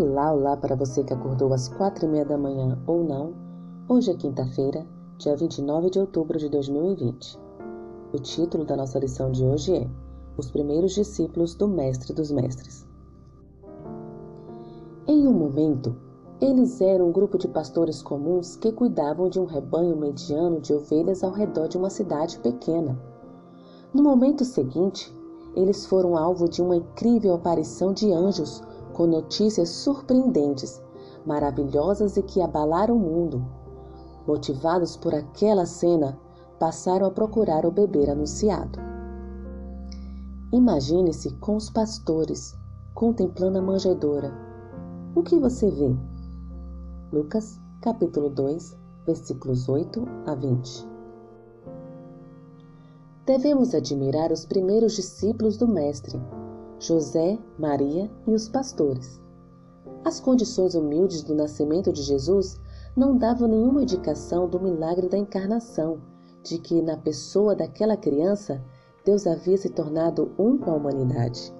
Olá, olá para você que acordou às quatro e meia da manhã ou não. Hoje é quinta-feira, dia 29 de outubro de 2020. O título da nossa lição de hoje é Os Primeiros Discípulos do Mestre dos Mestres. Em um momento, eles eram um grupo de pastores comuns que cuidavam de um rebanho mediano de ovelhas ao redor de uma cidade pequena. No momento seguinte, eles foram alvo de uma incrível aparição de anjos com notícias surpreendentes, maravilhosas e que abalaram o mundo. Motivados por aquela cena, passaram a procurar o bebê anunciado. Imagine-se com os pastores, contemplando a manjedoura. O que você vê? Lucas, capítulo 2, versículos 8 a 20. Devemos admirar os primeiros discípulos do Mestre, José, Maria e os pastores. As condições humildes do nascimento de Jesus não davam nenhuma indicação do milagre da encarnação, de que na pessoa daquela criança Deus havia se tornado um com a humanidade.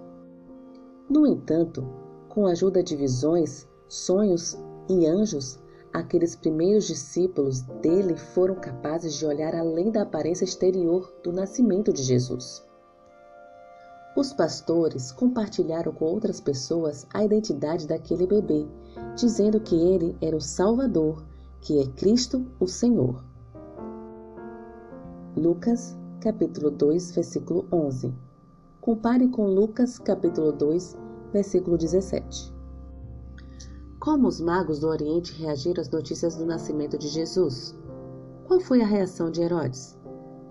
No entanto, com a ajuda de visões, sonhos e anjos, aqueles primeiros discípulos dele foram capazes de olhar além da aparência exterior do nascimento de Jesus. Os pastores compartilharam com outras pessoas a identidade daquele bebê, dizendo que ele era o Salvador, que é Cristo, o Senhor. Lucas, capítulo 2, versículo 11. Compare com Lucas, capítulo 2, versículo 17. Como os magos do Oriente reagiram às notícias do nascimento de Jesus? Qual foi a reação de Herodes?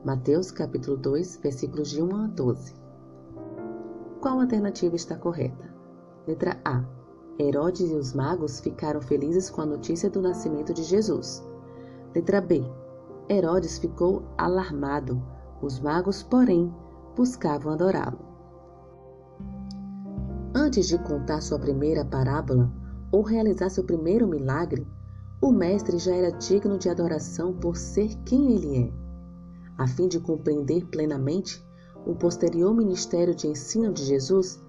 Mateus, capítulo 2, versículos de 1 a 12. Qual alternativa está correta? Letra A. Herodes e os magos ficaram felizes com a notícia do nascimento de Jesus. Letra B. Herodes ficou alarmado. Os magos, porém, buscavam adorá-lo. Antes de contar sua primeira parábola ou realizar seu primeiro milagre, o mestre já era digno de adoração por ser quem ele é. A fim de compreender plenamente o posterior ministério de ensino de Jesus,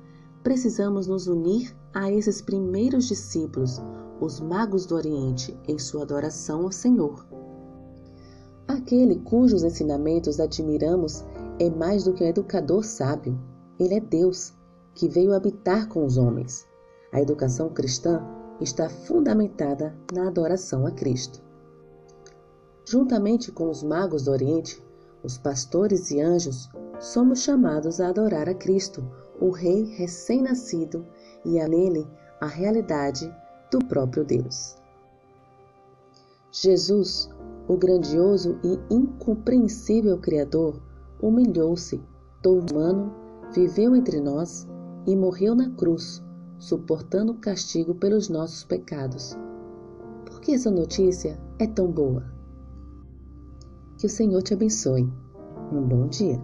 precisamos nos unir a esses primeiros discípulos, os magos do Oriente, em sua adoração ao Senhor. Aquele cujos ensinamentos admiramos é mais do que um educador sábio. Ele é Deus, que veio habitar com os homens. A educação cristã está fundamentada na adoração a Cristo. Juntamente com os magos do Oriente, os pastores e anjos somos chamados a adorar a Cristo, o Rei recém-nascido, e a nele a realidade do próprio Deus. Jesus, o grandioso e incompreensível Criador, humilhou-se, humano, viveu entre nós e morreu na cruz, suportando o castigo pelos nossos pecados. Por que essa notícia é tão boa? Que o Senhor te abençoe. Um bom dia.